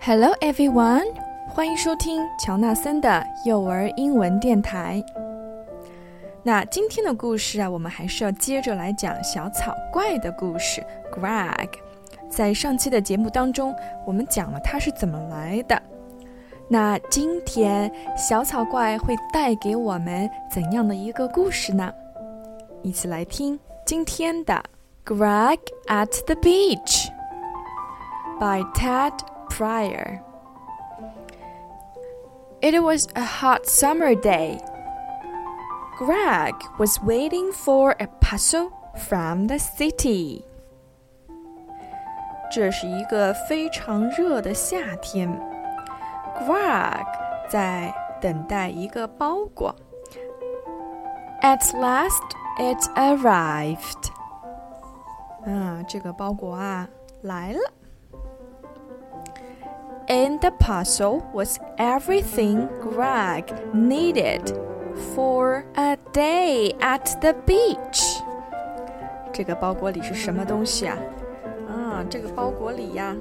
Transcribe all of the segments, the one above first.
Hello everyone，欢迎收听乔纳森的幼儿英文电台。那今天的故事啊，我们还是要接着来讲小草怪的故事。Greg，在上期的节目当中，我们讲了他是怎么来的。那今天小草怪会带给我们怎样的一个故事呢？一起来听今天的《Greg at the Beach》by Ted。Pryor. It was a hot summer day. Greg was waiting for a parcel from the city. 这是一个非常热的夏天，Greg 在等待一个包裹。At last, it arrived. 啊，这个包裹啊来了。 In the parcel was everything Greg needed for a day at the beach. 这个包裹里是什么东西啊？啊，这个包裹里呀，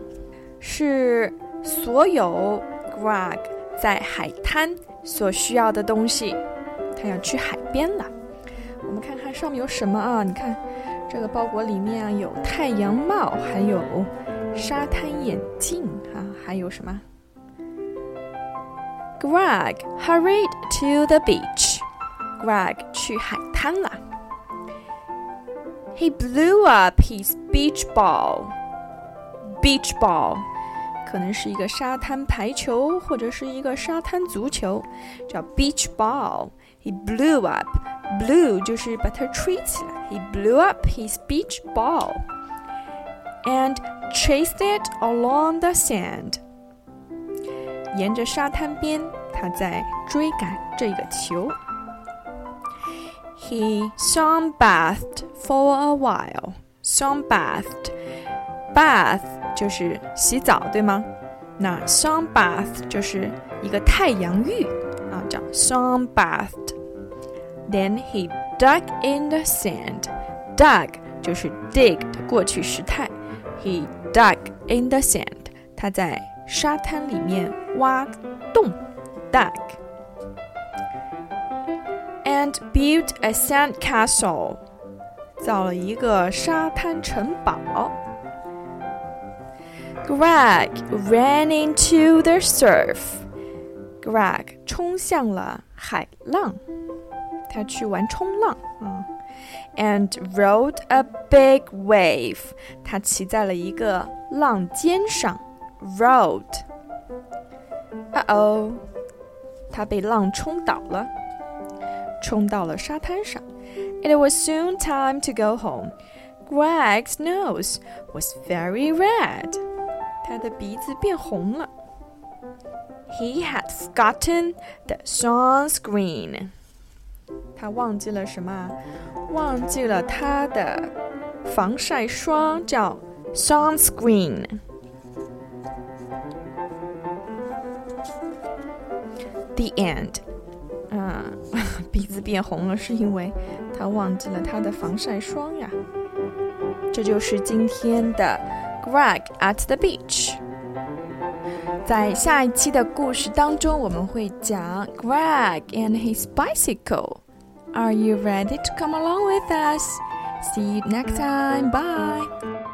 是所有 Greg 在海滩所需要的东西。他要去海边了。我们看看上面有什么啊？你看，这个包裹里面有太阳帽，还有。沙滩眼镜啊，还有什么？Greg hurried to the beach. Greg 去海滩了。He blew up his beach ball. Beach ball 可能是一个沙滩排球，或者是一个沙滩足球，叫 beach ball. He blew up. Blew 就是把它吹起来。He blew up his beach ball. And chased it along the sand. 沿着沙滩边，他在追赶这个球。He sunbathed for a while. Sunbathed, bath 就是洗澡，对吗？那 sunbath 就是一个太阳浴啊，叫 sunbathed. Then he dug in the sand. Dug 就是 dig 的过去时态。 He dug in the sand. 他在沙滩里面挖洞，dug. And built a sand castle. 造了一个沙滩城堡。Greg ran into the surf. Greg 冲向了海浪，他去玩冲浪啊。 And rode a big wave，他骑在了一个浪尖上。Rode，啊哦，他被浪冲倒了，冲到了沙滩上。It was soon time to go home. Greg's nose was very red. 他的鼻子变红了。He had forgotten the sunscreen. 他忘记了什么？忘记了他的防晒霜，叫 sunscreen。The end。啊，鼻子变红了，是因为他忘记了他的防晒霜呀。这就是今天的 Greg at the beach。在下一期的故事当中，我们会讲 Greg and his bicycle。 Are you ready to come along with us? See you next time. Bye.